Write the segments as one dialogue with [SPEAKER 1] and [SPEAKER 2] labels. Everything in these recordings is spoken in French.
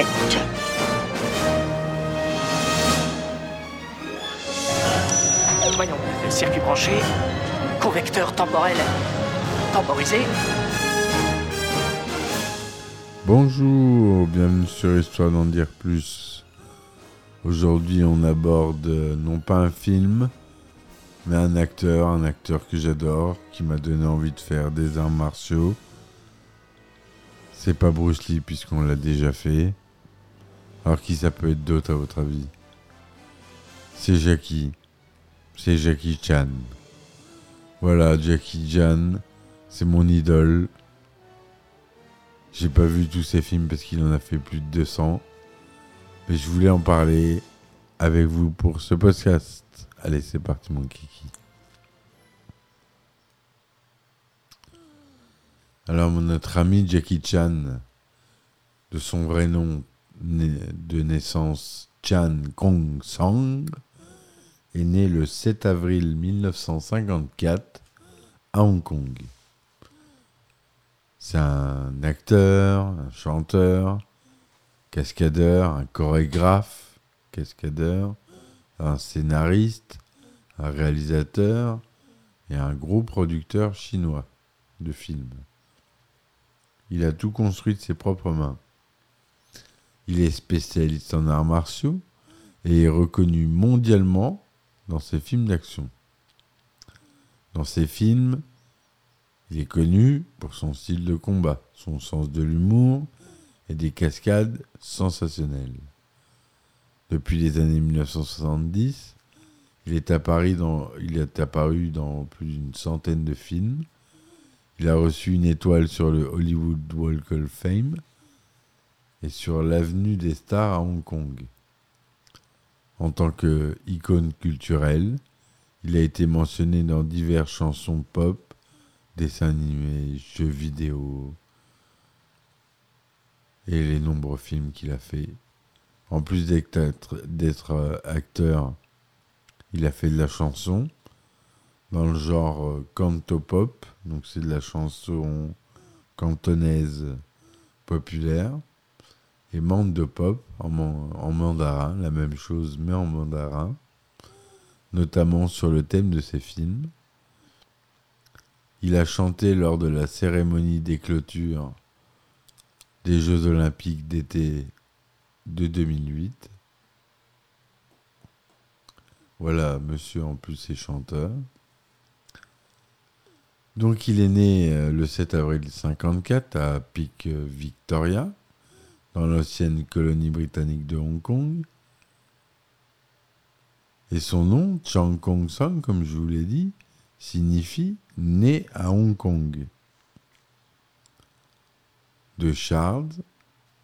[SPEAKER 1] pète
[SPEAKER 2] Voyons, circuit branché, convecteur temporel temporisé.
[SPEAKER 3] Bonjour, bienvenue sur Histoire d'en dire plus. Aujourd'hui, on aborde euh, non pas un film, mais un acteur, un acteur que j'adore, qui m'a donné envie de faire des arts martiaux. C'est pas Bruce Lee puisqu'on l'a déjà fait. Alors qui ça peut être d'autre à votre avis? C'est Jackie. C'est Jackie Chan. Voilà, Jackie Chan, c'est mon idole. J'ai pas vu tous ses films parce qu'il en a fait plus de 200. Mais je voulais en parler avec vous pour ce podcast. Allez, c'est parti mon kiki. Alors notre ami Jackie Chan, de son vrai nom de naissance Chan Kong Sang, est né le 7 avril 1954 à Hong Kong. C'est un acteur, un chanteur, cascadeur, un chorégraphe, un scénariste, un réalisateur et un gros producteur chinois de films. Il a tout construit de ses propres mains. Il est spécialiste en arts martiaux et est reconnu mondialement dans ses films d'action. Dans ses films, il est connu pour son style de combat, son sens de l'humour et des cascades sensationnelles. Depuis les années 1970, il est apparu dans, il est apparu dans plus d'une centaine de films. Il a reçu une étoile sur le Hollywood Walk of Fame et sur l'avenue des stars à Hong Kong. En tant que icône culturelle, il a été mentionné dans diverses chansons pop, dessins animés, jeux vidéo et les nombreux films qu'il a fait. En plus d'être d'être, euh, acteur, il a fait de la chanson dans le genre euh, cantopop, donc c'est de la chanson cantonaise populaire, et mande pop en, en mandarin, la même chose mais en mandarin, notamment sur le thème de ses films. Il a chanté lors de la cérémonie des clôtures des Jeux olympiques d'été de 2008. Voilà, monsieur en plus est chanteur. Donc il est né euh, le 7 avril 54 à Pic euh, Victoria, dans l'ancienne colonie britannique de Hong Kong. Et son nom, Chang Kong Song, comme je vous l'ai dit, signifie né à Hong Kong. De Charles,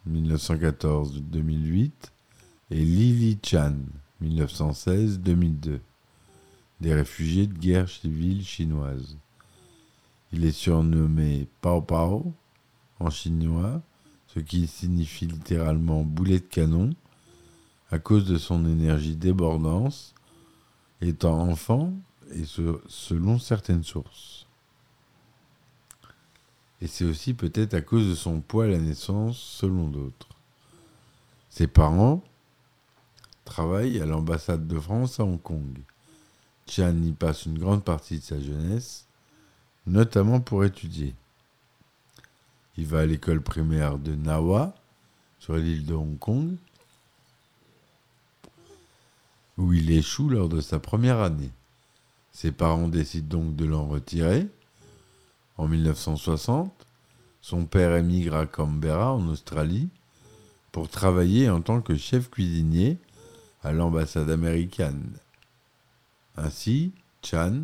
[SPEAKER 3] 1914-2008, et Lily Chan, 1916-2002, des réfugiés de guerre civile chinoise. Il est surnommé Pao Pao en chinois, ce qui signifie littéralement boulet de canon, à cause de son énergie débordante, étant enfant et selon certaines sources. Et c'est aussi peut-être à cause de son poids à la naissance, selon d'autres. Ses parents travaillent à l'ambassade de France à Hong Kong. Chan y passe une grande partie de sa jeunesse, notamment pour étudier. Il va à l'école primaire de Nawa, sur l'île de Hong Kong, où il échoue lors de sa première année. Ses parents décident donc de l'en retirer. En 1960, son père émigre à Canberra, en Australie, pour travailler en tant que chef cuisinier à l'ambassade américaine. Ainsi, Chan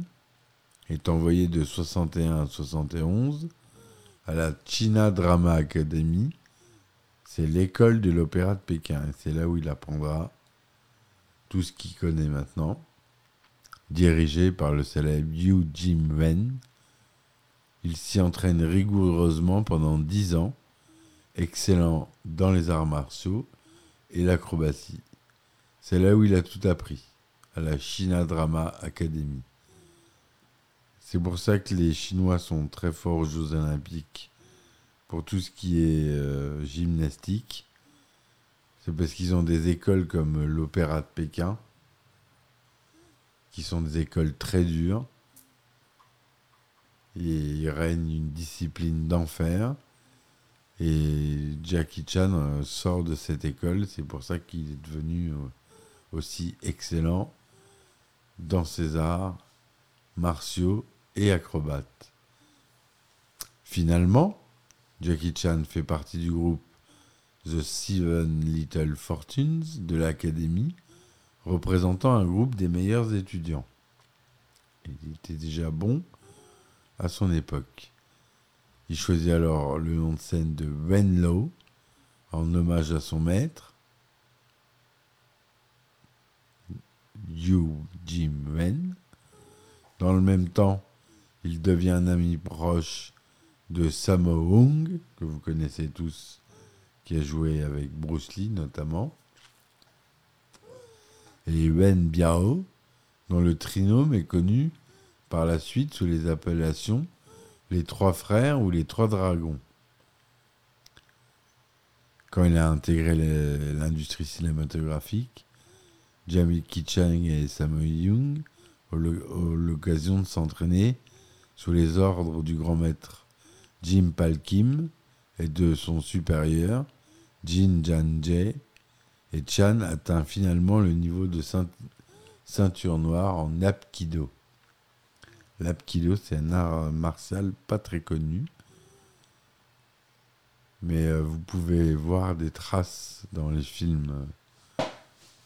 [SPEAKER 3] est envoyé de 61 à 71 à la China Drama Academy C'est l'école de l'opéra de Pékin. Et c'est là où il apprendra tout ce qu'il connaît maintenant. Dirigé par le célèbre Yu Jim Wen, il s'y entraîne rigoureusement pendant dix ans, excellent dans les arts martiaux et l'acrobatie. C'est là où il a tout appris, à la China Drama Academy. C'est pour ça que les Chinois sont très forts aux Jeux Olympiques pour tout ce qui est euh, gymnastique. C'est parce qu'ils ont des écoles comme l'Opéra de Pékin, qui sont des écoles très dures. Et il règne une discipline d'enfer. Et Jackie Chan euh, sort de cette école, c'est pour ça qu'il est devenu euh, aussi excellent dans ses arts martiaux et acrobates. Finalement, Jackie Chan fait partie du groupe The Seven Little Fortunes de l'Académie, représentant un groupe des meilleurs étudiants. Il était déjà bon à son époque. Il choisit alors le nom de scène de Wenlow en hommage à son maître, Yu Jim Wen. Dans le même temps, il devient un ami proche de Sammo Hung, que vous connaissez tous, qui a joué avec Bruce Lee notamment, et Wen Biao, dont le trinôme est connu par la suite sous les appellations les trois frères ou les trois dragons. Quand il a intégré l'industrie cinématographique, Jamie Kichang et Samuel Young ont l'occasion de s'entraîner sous les ordres du grand maître Jim Palkim et de son supérieur, Jin Jan Jae, et Chan atteint finalement le niveau de ceinture noire en Apkido. L'Apkido, c'est un art martial pas très connu, mais euh, vous pouvez voir des traces dans les films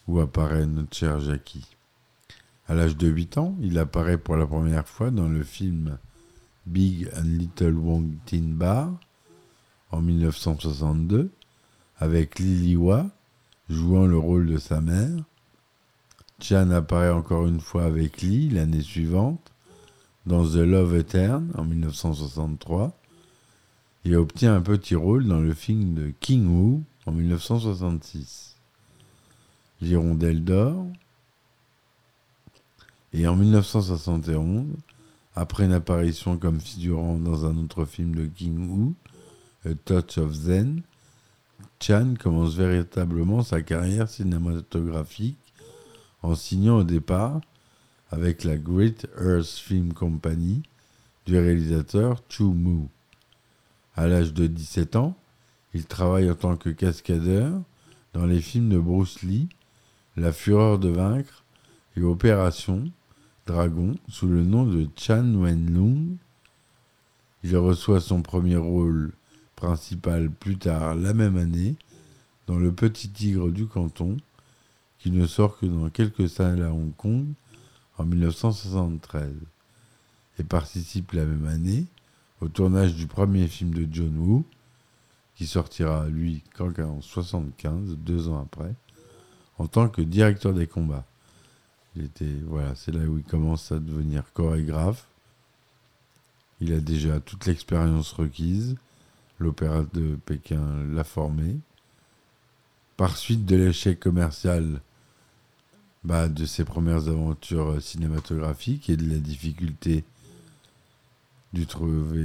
[SPEAKER 3] où apparaît notre cher Jackie. À l'âge de 8 ans, il apparaît pour la première fois dans le film Big and Little Wong Tin Bar en 1962 avec Lily Wa jouant le rôle de sa mère. Chan apparaît encore une fois avec Lee l'année suivante dans The Love Etern en 1963 et obtient un petit rôle dans le film de King Wu en 1966. L'Hirondelle d'or. Et en 1971, après une apparition comme figurant dans un autre film de King Wu, A Touch of Zen, Chan commence véritablement sa carrière cinématographique en signant au départ avec la Great Earth Film Company du réalisateur Chu Mu. À l'âge de 17 ans, il travaille en tant que cascadeur dans les films de Bruce Lee, La Fureur de vaincre et Opération Dragon sous le nom de Chan Wen-lung. Il reçoit son premier rôle principal plus tard la même année dans Le Petit Tigre du Canton, qui ne sort que dans quelques salles à Hong Kong en 1973 et participe la même année au tournage du premier film de John Woo, qui sortira lui qu'en 1975, deux ans après, en tant que directeur des combats. Voilà, c'est là où il commence à devenir chorégraphe. Il a déjà toute l'expérience requise. L'opéra de Pékin l'a formé. Par suite de l'échec commercial bah, de ses premières aventures cinématographiques et de la difficulté du,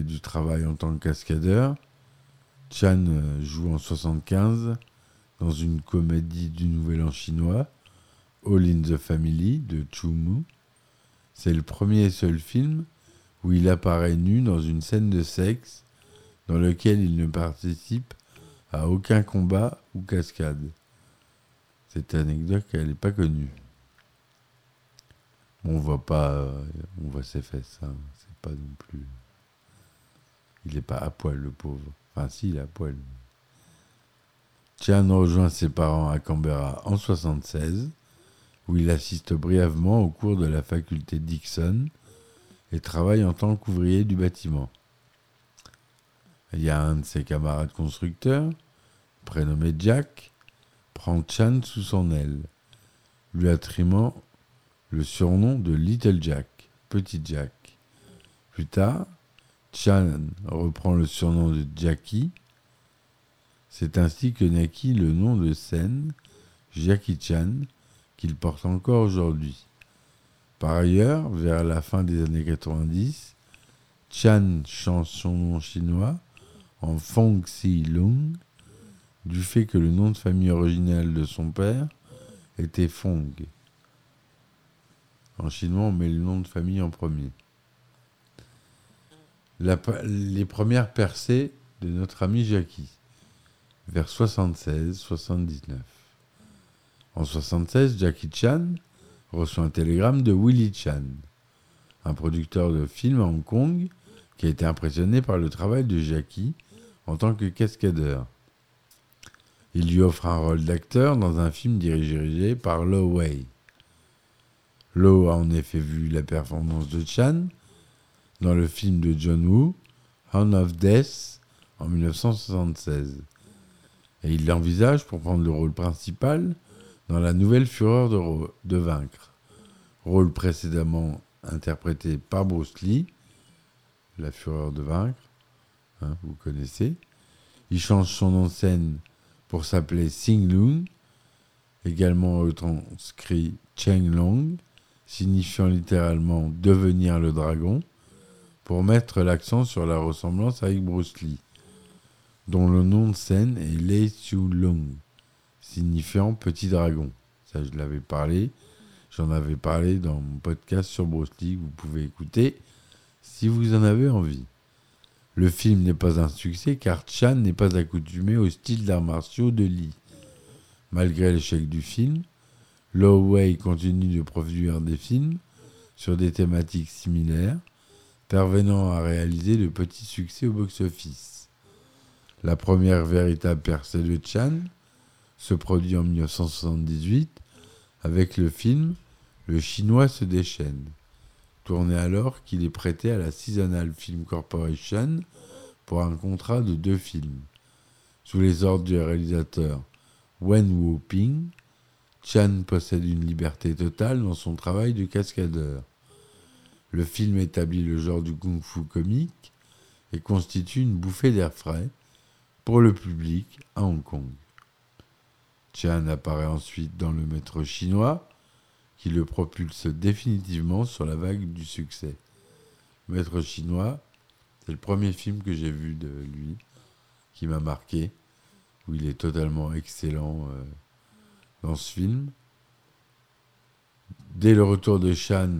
[SPEAKER 3] du travail en tant que cascadeur. Chan joue en 75 dans une comédie du Nouvel An chinois, All in the Family de Chu Mu. C'est le premier et seul film où il apparaît nu dans une scène de sexe dans lequel il ne participe à aucun combat ou cascade. Cette anecdote, elle n'est pas connue. On voit pas, on voit ses fesses, hein. c'est pas non plus. Il n'est pas à poil, le pauvre. Enfin, si, il est à poil. Chan rejoint ses parents à Canberra en 76, où il assiste brièvement au cours de la faculté Dixon et travaille en tant qu'ouvrier du bâtiment. Il y a un de ses camarades constructeurs, prénommé Jack, prend Chan sous son aile, lui attribuant le surnom de Little Jack, Petit Jack. Plus tard, Chan reprend le surnom de Jackie. C'est ainsi que naquit le nom de scène Jackie Chan qu'il porte encore aujourd'hui. Par ailleurs, vers la fin des années 90, Chan change son nom chinois en Fong Si Lung, du fait que le nom de famille original de son père était Fong. En chinois, on met le nom de famille en premier. Les premières percées de notre ami Jackie, vers 76-79. En 76, Jackie Chan reçoit un télégramme de Willie Chan, un producteur de films à Hong Kong qui a été impressionné par le travail de Jackie en tant que cascadeur. Il lui offre un rôle d'acteur dans un film dirigé par Lo Wei. Lo a en effet vu la performance de Chan dans le film de John Woo, Hound of Death, en 1976. Et il l'envisage pour prendre le rôle principal dans La Nouvelle Fureur de, Vaincre, rôle précédemment interprété par Bruce Lee, La Fureur de Vaincre, hein, vous connaissez. Il change son nom de scène pour s'appeler Sing Lung, également retranscrit Cheng Long, signifiant littéralement devenir le dragon, pour mettre l'accent sur la ressemblance avec Bruce Lee, dont le nom de scène est Lei Xiu Lung, signifiant petit dragon. Ça, je l'avais parlé, j'en avais parlé dans mon podcast sur Bruce Lee, vous pouvez écouter si vous en avez envie. Le film n'est pas un succès car Chan n'est pas accoutumé au style d'arts martiaux de Lee. Malgré l'échec du film, Lo Wei continue de produire des films sur des thématiques similaires, parvenant à réaliser de petits succès au box-office. La première véritable percée de Chan se produit en 1978 avec le film Le Chinois se déchaîne, tourné alors qu'il est prêté à la Seasonal Film Corporation pour un contrat de deux films. Sous les ordres du réalisateur Wen Wu-ping, Chan possède une liberté totale dans son travail de cascadeur. Le film établit le genre du kung-fu comique et constitue une bouffée d'air frais pour le public à Hong Kong. Chan apparaît ensuite dans le maître chinois, qui le propulse définitivement sur la vague du succès. Maître chinois, c'est le premier film que j'ai vu de lui, qui m'a marqué, où il est totalement excellent euh, dans ce film. Dès le retour de Chan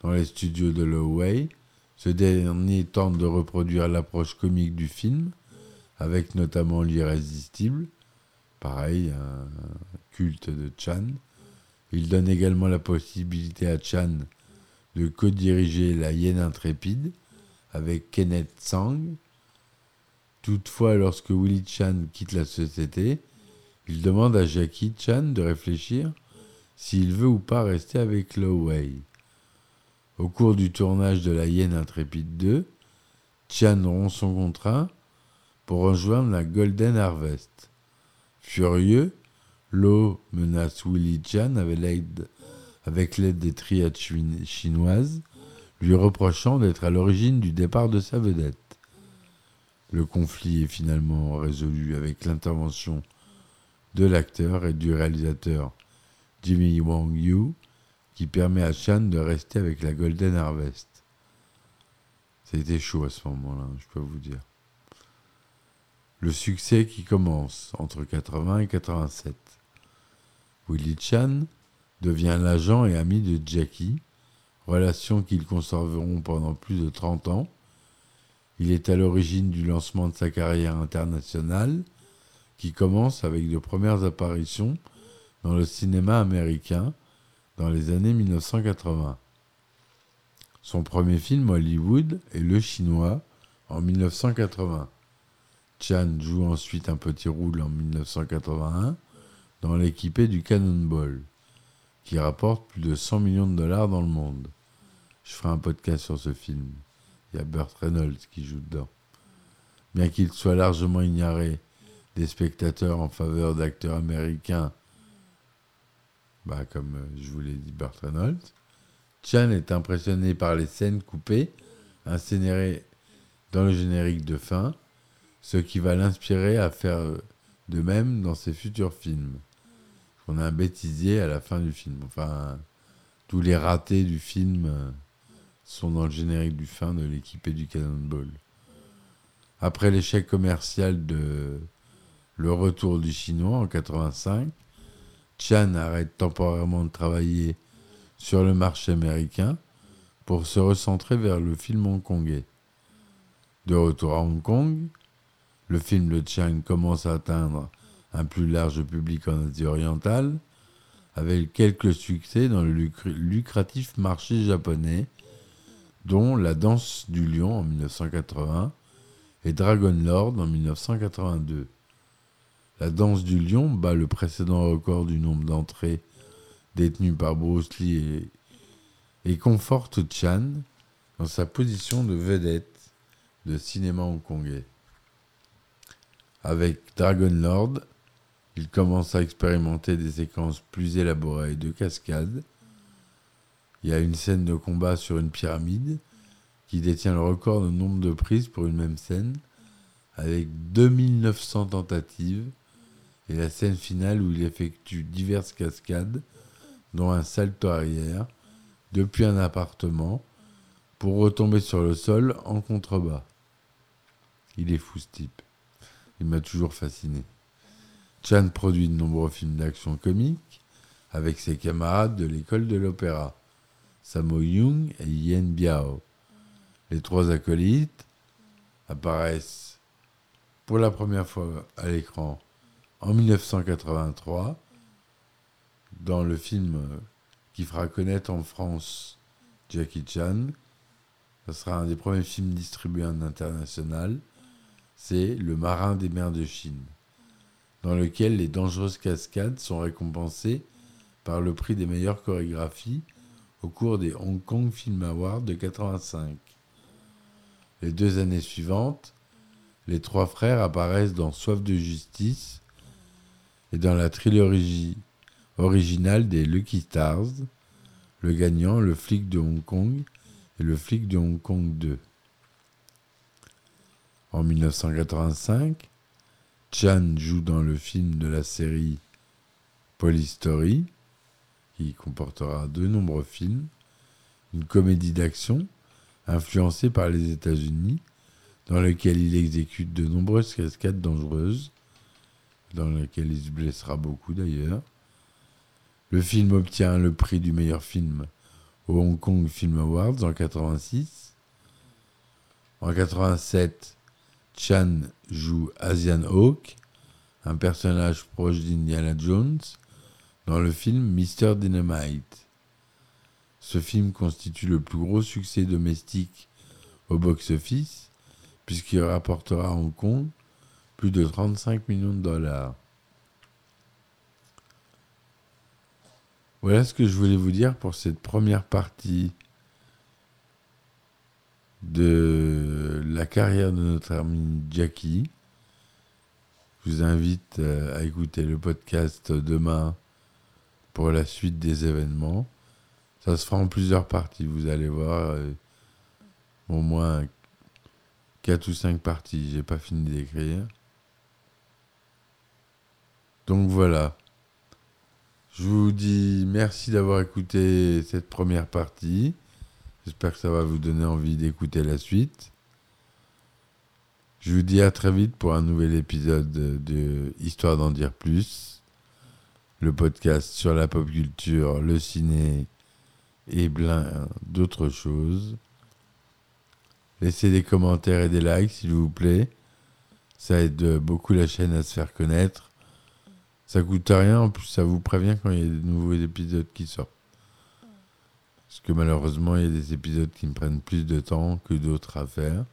[SPEAKER 3] dans les studios de Lo Wei, ce dernier tente de reproduire l'approche comique du film, avec notamment l'irrésistible, pareil, un culte de Chan. Il donne également la possibilité à Chan de co-diriger La Hyène Intrépide avec Kenneth Tsang. Toutefois, lorsque Willie Chan quitte la société, il demande à Jackie Chan de réfléchir s'il veut ou pas rester avec Lo Wei. Au cours du tournage de La Hyène Intrépide 2, Chan rompt son contrat pour rejoindre la Golden Harvest. Furieux, Lo menace Willie Chan avec l'aide, des triades chinoises, lui reprochant d'être à l'origine du départ de sa vedette. Le conflit est finalement résolu avec l'intervention de l'acteur et du réalisateur Jimmy Wong Yu, qui permet à Chan de rester avec la Golden Harvest. C'était chaud à ce moment-là, je peux vous dire. Le succès qui commence entre 80 et 87. Willie Chan devient l'agent et ami de Jackie, relation qu'ils conserveront pendant plus de 30 ans. Il est à l'origine du lancement de sa carrière internationale, qui commence avec de premières apparitions dans le cinéma américain dans les années 1980. Son premier film Hollywood est Le Chinois en 1980. Chan joue ensuite un petit rôle en 1981 dans l'équipé du Cannonball, qui rapporte plus de 100 millions de dollars dans le monde. Je ferai un podcast sur ce film. Il y a Burt Reynolds qui joue dedans. Bien qu'il soit largement ignoré des spectateurs en faveur d'acteurs américains, bah, comme euh, je vous l'ai dit, Burt Reynolds. Chan est impressionné par les scènes coupées incinérées dans le générique de fin, ce qui va l'inspirer à faire de même dans ses futurs films. On a un bêtisier à la fin du film. Enfin, tous les ratés du film euh, sont dans le générique du fin de l'équipé du Cannonball. Après l'échec commercial de Le Retour du Chinois en 85, Chan arrête temporairement de travailler sur le marché américain pour se recentrer vers le film hongkongais. De retour à Hong Kong, le film de Chan commence à atteindre un plus large public en Asie orientale, avec quelques succès dans le lucratif marché japonais, dont La Danse du Lion en 1980 et Dragon Lord en 1982. La Danse du Lion bat le précédent record du nombre d'entrées détenues par Bruce Lee et, et conforte Chan dans sa position de vedette de cinéma hongkongais. Avec Dragon Lord, il commence à expérimenter des séquences plus élaborées de cascades. Il y a une scène de combat sur une pyramide qui détient le record de nombre de prises pour une même scène, avec 2900 tentatives, et la scène finale où il effectue diverses cascades, dont un salto arrière, depuis un appartement, pour retomber sur le sol en contrebas. Il est fou ce type. Il m'a toujours fasciné. Chan produit de nombreux films d'action comique avec ses camarades de l'école de l'opéra, Samo Young et Yen Biao. Les trois acolytes apparaissent pour la première fois à l'écran en 1983 dans le film qui fera connaître en France Jackie Chan. Ce sera un des premiers films distribués en international. C'est Le marin des mers de Chine dans lequel les dangereuses cascades sont récompensées par le prix des meilleures chorégraphies au cours des Hong Kong Film Awards de 85. Les deux années suivantes, les trois frères apparaissent dans Soif de justice et dans la trilogie originale des Lucky Stars, le gagnant, le flic de Hong Kong et le flic de Hong Kong 2. En 1985, Chan joue dans le film de la série Polystory, qui comportera de nombreux films, une comédie d'action influencée par les États-Unis, dans laquelle il exécute de nombreuses cascades dangereuses, dans laquelle il se blessera beaucoup d'ailleurs. Le film obtient le prix du meilleur film au Hong Kong Film Awards en 86. En 87, Chan joue Asian Hawk, un personnage proche d'Indiana Jones, dans le film Mr. Dynamite. Ce film constitue le plus gros succès domestique au box-office, puisqu'il rapportera à Hong Kong plus de 35 millions de dollars. Voilà ce que je voulais vous dire pour cette première partie de la carrière de notre ami Jackie. Je vous invite euh, à écouter le podcast demain pour la suite des événements. Ça se fera en plusieurs parties, vous allez voir. Euh, au moins 4 ou 5 parties, j'ai pas fini d'écrire. Donc voilà. Je vous dis merci d'avoir écouté cette première partie. J'espère que ça va vous donner envie d'écouter la suite. Je vous dis à très vite pour un nouvel épisode de Histoire d'en dire plus, le podcast sur la pop culture, le ciné et plein d'autres choses. Laissez des commentaires et des likes s'il vous plaît. Ça aide beaucoup la chaîne à se faire connaître. Ça coûte rien, en plus ça vous prévient quand il y a de nouveaux épisodes qui sortent. Parce que malheureusement, il y a des épisodes qui me prennent plus de temps que d'autres à faire.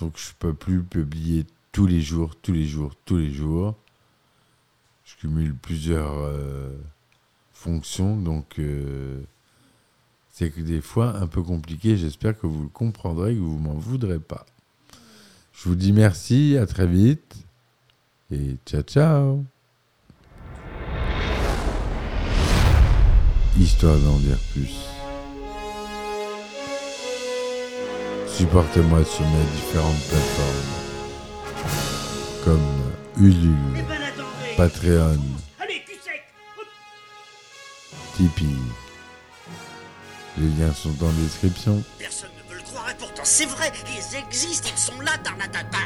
[SPEAKER 3] Donc je ne peux plus publier tous les jours, tous les jours, tous les jours. Je cumule plusieurs euh, fonctions, donc euh, c'est que des fois un peu compliqué. J'espère que vous le comprendrez, que vous m'en voudrez pas. Je vous dis merci, à très vite, Et ciao ciao Histoire d'en dire plus. Supportez-moi sur mes différentes plateformes comme Ulule, Patreon, Tipeee. Les liens sont en description.
[SPEAKER 1] Personne ne veut le croire et pourtant c'est vrai, ils existent, ils sont là, Tarnatata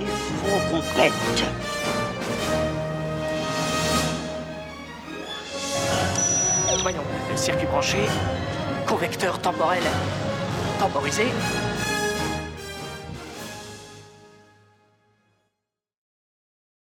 [SPEAKER 1] Il faut qu'on pète
[SPEAKER 2] circuit branché, convecteur temporel temporisé,